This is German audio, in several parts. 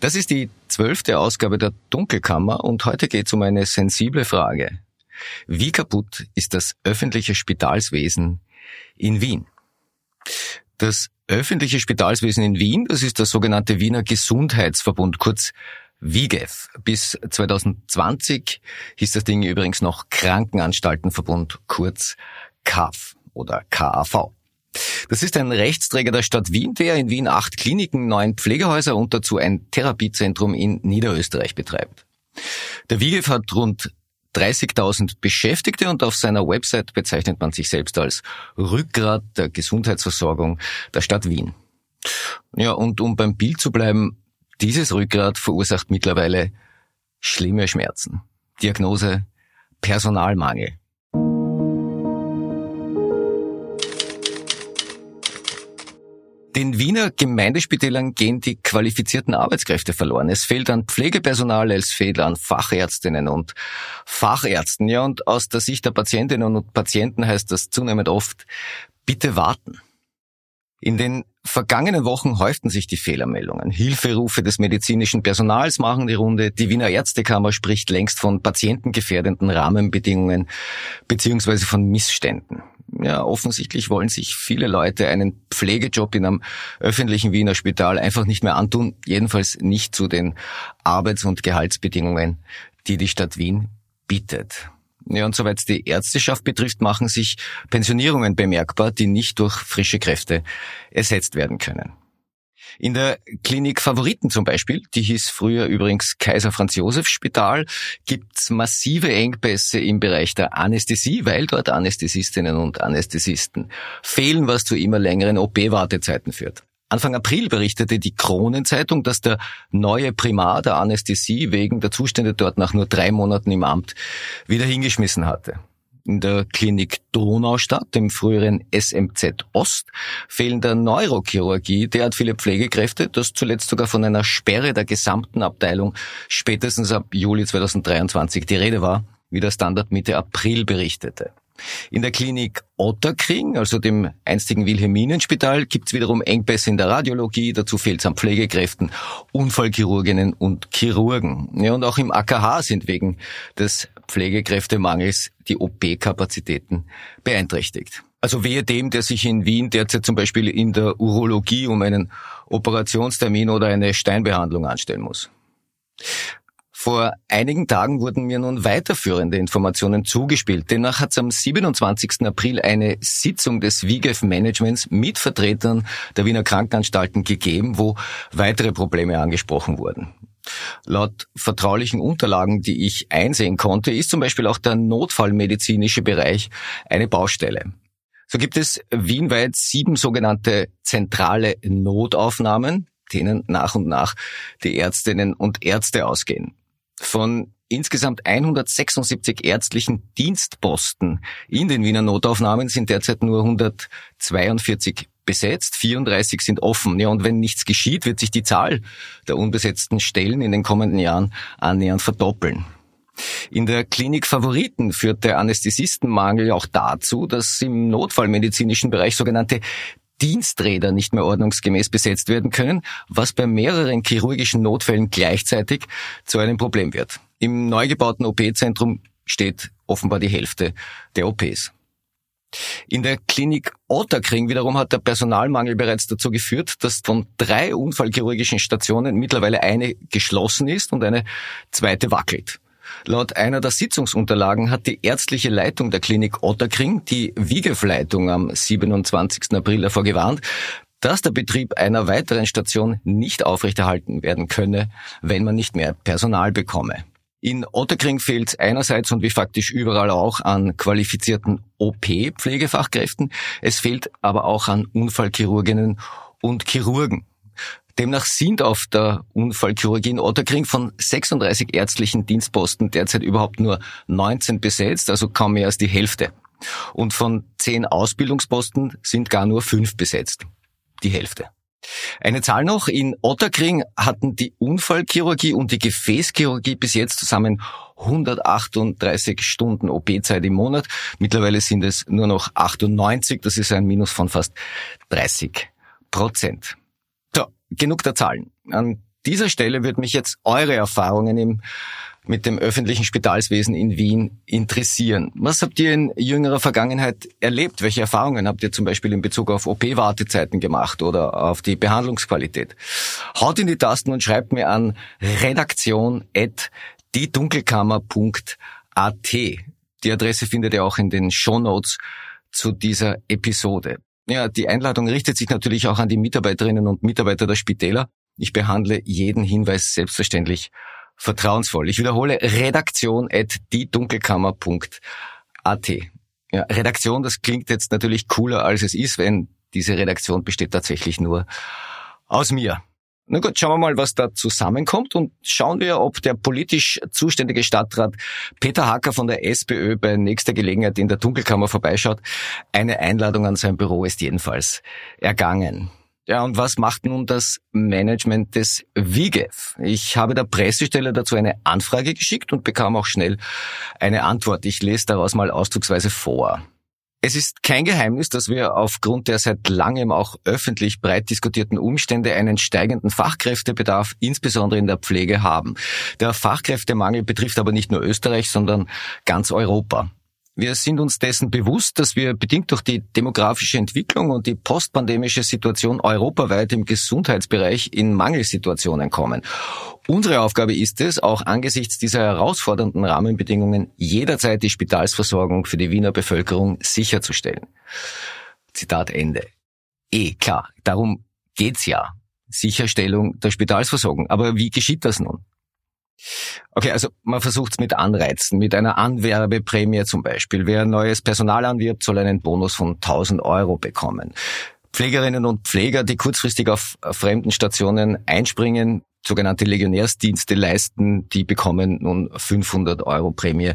Das ist die zwölfte Ausgabe der Dunkelkammer und heute geht es um eine sensible Frage. Wie kaputt ist das öffentliche Spitalswesen in Wien? Das öffentliche Spitalswesen in Wien, das ist das sogenannte Wiener Gesundheitsverbund, kurz WIGEF. Bis 2020 hieß das Ding übrigens noch Krankenanstaltenverbund, kurz KAF oder KAV. Das ist ein Rechtsträger der Stadt Wien, der in Wien acht Kliniken, neun Pflegehäuser und dazu ein Therapiezentrum in Niederösterreich betreibt. Der WIGEF hat rund 30.000 Beschäftigte und auf seiner Website bezeichnet man sich selbst als Rückgrat der Gesundheitsversorgung der Stadt Wien. Ja, und um beim Bild zu bleiben, dieses Rückgrat verursacht mittlerweile schlimme Schmerzen. Diagnose Personalmangel. Den Wiener Gemeindespitälern gehen die qualifizierten Arbeitskräfte verloren. Es fehlt an Pflegepersonal, es fehlt an Fachärztinnen und Fachärzten. Ja, und aus der Sicht der Patientinnen und Patienten heißt das zunehmend oft, bitte warten. In den vergangenen Wochen häuften sich die Fehlermeldungen. Hilferufe des medizinischen Personals machen die Runde. Die Wiener Ärztekammer spricht längst von patientengefährdenden Rahmenbedingungen beziehungsweise von Missständen ja, offensichtlich wollen sich viele Leute einen Pflegejob in einem öffentlichen Wiener Spital einfach nicht mehr antun, jedenfalls nicht zu den Arbeits- und Gehaltsbedingungen, die die Stadt Wien bietet. Ja, und soweit die Ärzteschaft betrifft, machen sich Pensionierungen bemerkbar, die nicht durch frische Kräfte ersetzt werden können. In der Klinik Favoriten zum Beispiel, die hieß früher übrigens Kaiser Franz Josef Spital, gibt's massive Engpässe im Bereich der Anästhesie, weil dort Anästhesistinnen und Anästhesisten fehlen, was zu immer längeren OP-Wartezeiten führt. Anfang April berichtete die Kronenzeitung, dass der neue Primar der Anästhesie wegen der Zustände dort nach nur drei Monaten im Amt wieder hingeschmissen hatte. In der Klinik Donaustadt, dem früheren SMZ Ost, fehlen der Neurochirurgie derart viele Pflegekräfte, dass zuletzt sogar von einer Sperre der gesamten Abteilung spätestens ab Juli 2023 die Rede war, wie der Standard Mitte April berichtete. In der Klinik Otterkring, also dem einstigen Wilhelminenspital, gibt's wiederum Engpässe in der Radiologie, dazu fehlt es an Pflegekräften, Unfallchirurginnen und Chirurgen. Ja, und auch im AKH sind wegen des Pflegekräftemangels die OP-Kapazitäten beeinträchtigt. Also wehe dem, der sich in Wien derzeit zum Beispiel in der Urologie um einen Operationstermin oder eine Steinbehandlung anstellen muss. Vor einigen Tagen wurden mir nun weiterführende Informationen zugespielt. Demnach hat es am 27. April eine Sitzung des WIGEF-Managements mit Vertretern der Wiener Krankenanstalten gegeben, wo weitere Probleme angesprochen wurden. Laut vertraulichen Unterlagen, die ich einsehen konnte, ist zum Beispiel auch der notfallmedizinische Bereich eine Baustelle. So gibt es wienweit sieben sogenannte zentrale Notaufnahmen, denen nach und nach die Ärztinnen und Ärzte ausgehen. Von insgesamt 176 ärztlichen Dienstposten in den Wiener Notaufnahmen sind derzeit nur 142 besetzt, 34 sind offen. Ja, und wenn nichts geschieht, wird sich die Zahl der unbesetzten Stellen in den kommenden Jahren annähernd verdoppeln. In der Klinik Favoriten führt der Anästhesistenmangel auch dazu, dass im notfallmedizinischen Bereich sogenannte Diensträder nicht mehr ordnungsgemäß besetzt werden können, was bei mehreren chirurgischen Notfällen gleichzeitig zu einem Problem wird. Im neu gebauten OP-Zentrum steht offenbar die Hälfte der OPs. In der Klinik Otterkring wiederum hat der Personalmangel bereits dazu geführt, dass von drei unfallchirurgischen Stationen mittlerweile eine geschlossen ist und eine zweite wackelt. Laut einer der Sitzungsunterlagen hat die ärztliche Leitung der Klinik Otterkring die Wiegef-Leitung am 27. April davor gewarnt, dass der Betrieb einer weiteren Station nicht aufrechterhalten werden könne, wenn man nicht mehr Personal bekomme. In Otterkring fehlt es einerseits und wie faktisch überall auch an qualifizierten OP-Pflegefachkräften. Es fehlt aber auch an Unfallchirurginnen und Chirurgen. Demnach sind auf der Unfallchirurgie in Otterkring von 36 ärztlichen Dienstposten derzeit überhaupt nur 19 besetzt, also kaum mehr als die Hälfte. Und von 10 Ausbildungsposten sind gar nur 5 besetzt. Die Hälfte. Eine Zahl noch, in Otterkring hatten die Unfallchirurgie und die Gefäßchirurgie bis jetzt zusammen 138 Stunden OP-Zeit im Monat. Mittlerweile sind es nur noch 98, das ist ein Minus von fast 30 Prozent. Genug der Zahlen. An dieser Stelle würde mich jetzt eure Erfahrungen im mit dem öffentlichen Spitalswesen in Wien interessieren. Was habt ihr in jüngerer Vergangenheit erlebt? Welche Erfahrungen habt ihr zum Beispiel in Bezug auf OP-Wartezeiten gemacht oder auf die Behandlungsqualität? Haut in die Tasten und schreibt mir an redaktion.diedunkelkammer.at. Die Adresse findet ihr auch in den Shownotes zu dieser Episode. Ja, die Einladung richtet sich natürlich auch an die Mitarbeiterinnen und Mitarbeiter der Spitäler. Ich behandle jeden Hinweis selbstverständlich vertrauensvoll. Ich wiederhole, redaktion at diedunkelkammer.at. Ja, Redaktion, das klingt jetzt natürlich cooler, als es ist, wenn diese Redaktion besteht tatsächlich nur aus mir. Na gut, schauen wir mal, was da zusammenkommt und schauen wir, ob der politisch zuständige Stadtrat Peter Hacker von der SPÖ bei nächster Gelegenheit in der Dunkelkammer vorbeischaut. Eine Einladung an sein Büro ist jedenfalls ergangen. Ja, und was macht nun das Management des WIGEF? Ich habe der Pressestelle dazu eine Anfrage geschickt und bekam auch schnell eine Antwort. Ich lese daraus mal ausdrucksweise vor. Es ist kein Geheimnis, dass wir aufgrund der seit langem auch öffentlich breit diskutierten Umstände einen steigenden Fachkräftebedarf, insbesondere in der Pflege, haben. Der Fachkräftemangel betrifft aber nicht nur Österreich, sondern ganz Europa. Wir sind uns dessen bewusst, dass wir bedingt durch die demografische Entwicklung und die postpandemische Situation europaweit im Gesundheitsbereich in Mangelsituationen kommen. Unsere Aufgabe ist es, auch angesichts dieser herausfordernden Rahmenbedingungen jederzeit die Spitalsversorgung für die Wiener Bevölkerung sicherzustellen. Zitat Ende. Eh, klar, darum geht's ja. Sicherstellung der Spitalsversorgung. Aber wie geschieht das nun? Okay, also man versucht es mit Anreizen, mit einer Anwerbeprämie zum Beispiel. Wer neues Personal anwirbt, soll einen Bonus von 1000 Euro bekommen. Pflegerinnen und Pfleger, die kurzfristig auf fremden Stationen einspringen, sogenannte Legionärsdienste leisten, die bekommen nun 500 Euro Prämie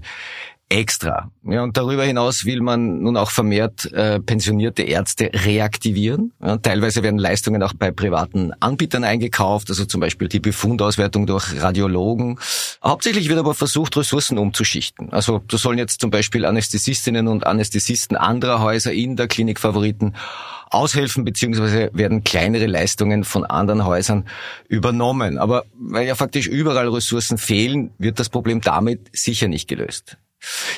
extra. Ja, und darüber hinaus will man nun auch vermehrt äh, pensionierte Ärzte reaktivieren. Ja, teilweise werden Leistungen auch bei privaten Anbietern eingekauft, also zum Beispiel die Befundauswertung durch Radiologen. Hauptsächlich wird aber versucht, Ressourcen umzuschichten. Also da sollen jetzt zum Beispiel Anästhesistinnen und Anästhesisten anderer Häuser in der Klinik Favoriten aushelfen, beziehungsweise werden kleinere Leistungen von anderen Häusern übernommen. Aber weil ja faktisch überall Ressourcen fehlen, wird das Problem damit sicher nicht gelöst.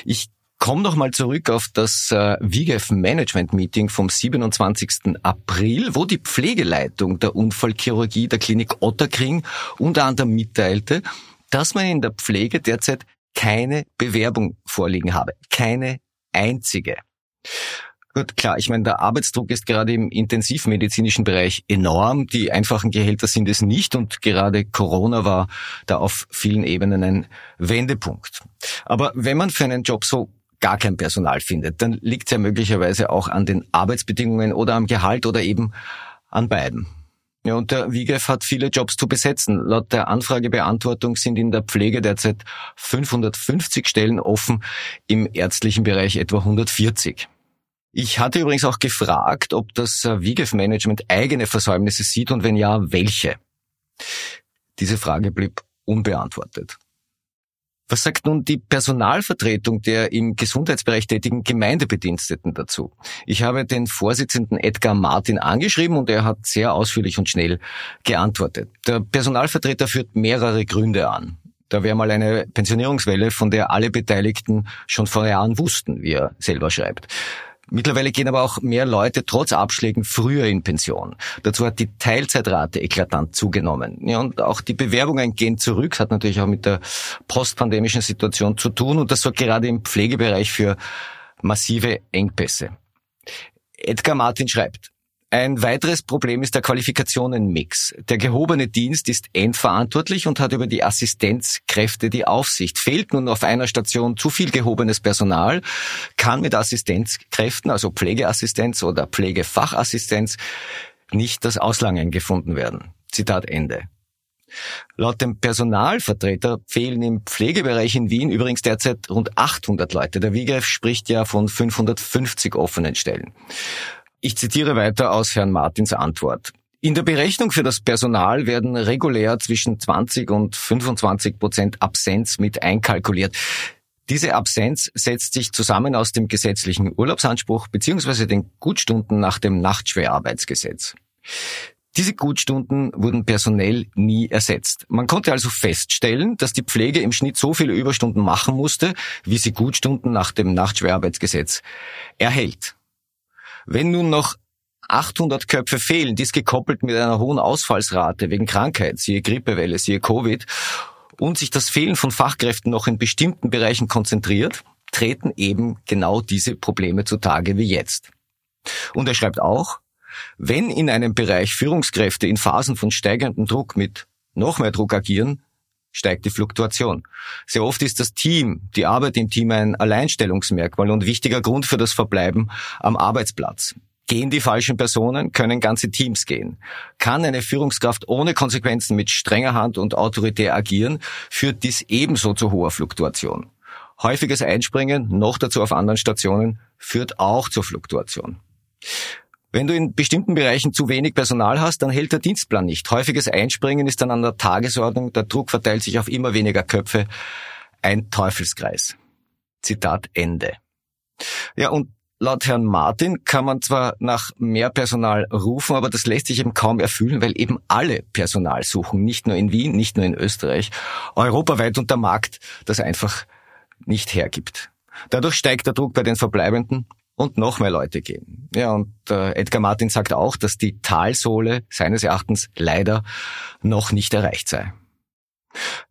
Ich komme noch mal zurück auf das äh, WIGEF Management Meeting vom 27. April, wo die Pflegeleitung der Unfallchirurgie der Klinik Otterkring unter anderem mitteilte, dass man in der Pflege derzeit keine Bewerbung vorliegen habe. Keine einzige. Gut, klar, ich meine, der Arbeitsdruck ist gerade im intensivmedizinischen Bereich enorm. Die einfachen Gehälter sind es nicht und gerade Corona war da auf vielen Ebenen ein Wendepunkt. Aber wenn man für einen Job so gar kein Personal findet, dann liegt es ja möglicherweise auch an den Arbeitsbedingungen oder am Gehalt oder eben an beiden. Ja, und der WIGEF hat viele Jobs zu besetzen. Laut der Anfragebeantwortung sind in der Pflege derzeit 550 Stellen offen, im ärztlichen Bereich etwa 140. Ich hatte übrigens auch gefragt, ob das WIGEF-Management eigene Versäumnisse sieht und wenn ja, welche. Diese Frage blieb unbeantwortet. Was sagt nun die Personalvertretung der im Gesundheitsbereich tätigen Gemeindebediensteten dazu? Ich habe den Vorsitzenden Edgar Martin angeschrieben und er hat sehr ausführlich und schnell geantwortet. Der Personalvertreter führt mehrere Gründe an. Da wäre mal eine Pensionierungswelle, von der alle Beteiligten schon vor Jahren wussten, wie er selber schreibt. Mittlerweile gehen aber auch mehr Leute trotz Abschlägen früher in Pension. Dazu hat die Teilzeitrate eklatant zugenommen. Ja, und auch die Bewerbungen gehen zurück. Das hat natürlich auch mit der postpandemischen Situation zu tun. Und das sorgt gerade im Pflegebereich für massive Engpässe. Edgar Martin schreibt, ein weiteres Problem ist der Qualifikationenmix. Der gehobene Dienst ist endverantwortlich und hat über die Assistenzkräfte die Aufsicht. Fehlt nun auf einer Station zu viel gehobenes Personal, kann mit Assistenzkräften, also Pflegeassistenz oder Pflegefachassistenz, nicht das Auslangen gefunden werden. Zitat Ende. Laut dem Personalvertreter fehlen im Pflegebereich in Wien übrigens derzeit rund 800 Leute. Der WIGF spricht ja von 550 offenen Stellen. Ich zitiere weiter aus Herrn Martins Antwort. In der Berechnung für das Personal werden regulär zwischen 20 und 25 Prozent Absenz mit einkalkuliert. Diese Absenz setzt sich zusammen aus dem gesetzlichen Urlaubsanspruch bzw. den Gutstunden nach dem Nachtschwerarbeitsgesetz. Diese Gutstunden wurden personell nie ersetzt. Man konnte also feststellen, dass die Pflege im Schnitt so viele Überstunden machen musste, wie sie Gutstunden nach dem Nachtschwerarbeitsgesetz erhält. Wenn nun noch 800 Köpfe fehlen, dies gekoppelt mit einer hohen Ausfallsrate wegen Krankheit, siehe Grippewelle, siehe Covid, und sich das Fehlen von Fachkräften noch in bestimmten Bereichen konzentriert, treten eben genau diese Probleme zutage wie jetzt. Und er schreibt auch, wenn in einem Bereich Führungskräfte in Phasen von steigendem Druck mit noch mehr Druck agieren, steigt die Fluktuation. Sehr oft ist das Team, die Arbeit im Team ein Alleinstellungsmerkmal und wichtiger Grund für das Verbleiben am Arbeitsplatz. Gehen die falschen Personen, können ganze Teams gehen. Kann eine Führungskraft ohne Konsequenzen mit strenger Hand und autoritär agieren, führt dies ebenso zu hoher Fluktuation. Häufiges Einspringen, noch dazu auf anderen Stationen, führt auch zur Fluktuation. Wenn du in bestimmten Bereichen zu wenig Personal hast, dann hält der Dienstplan nicht. Häufiges Einspringen ist dann an der Tagesordnung, der Druck verteilt sich auf immer weniger Köpfe. Ein Teufelskreis. Zitat Ende. Ja, und laut Herrn Martin kann man zwar nach mehr Personal rufen, aber das lässt sich eben kaum erfüllen, weil eben alle Personal suchen, nicht nur in Wien, nicht nur in Österreich, europaweit und der Markt das einfach nicht hergibt. Dadurch steigt der Druck bei den Verbleibenden und noch mehr Leute gehen. Ja, und äh, Edgar Martin sagt auch, dass die Talsohle seines Erachtens leider noch nicht erreicht sei.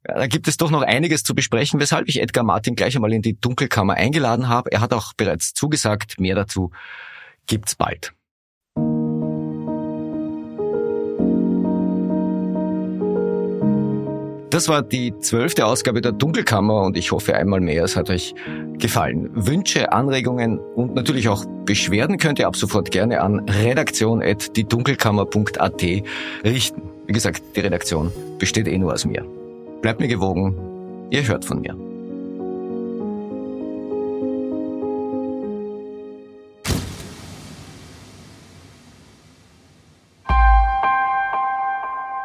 Ja, da gibt es doch noch einiges zu besprechen, weshalb ich Edgar Martin gleich einmal in die Dunkelkammer eingeladen habe. Er hat auch bereits zugesagt, mehr dazu gibt's bald. Das war die zwölfte Ausgabe der Dunkelkammer und ich hoffe einmal mehr, es hat euch gefallen. Wünsche, Anregungen und natürlich auch Beschwerden könnt ihr ab sofort gerne an redaktion.diedunkelkammer.at richten. Wie gesagt, die Redaktion besteht eh nur aus mir. Bleibt mir gewogen, ihr hört von mir.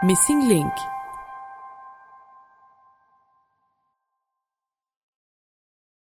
Missing Link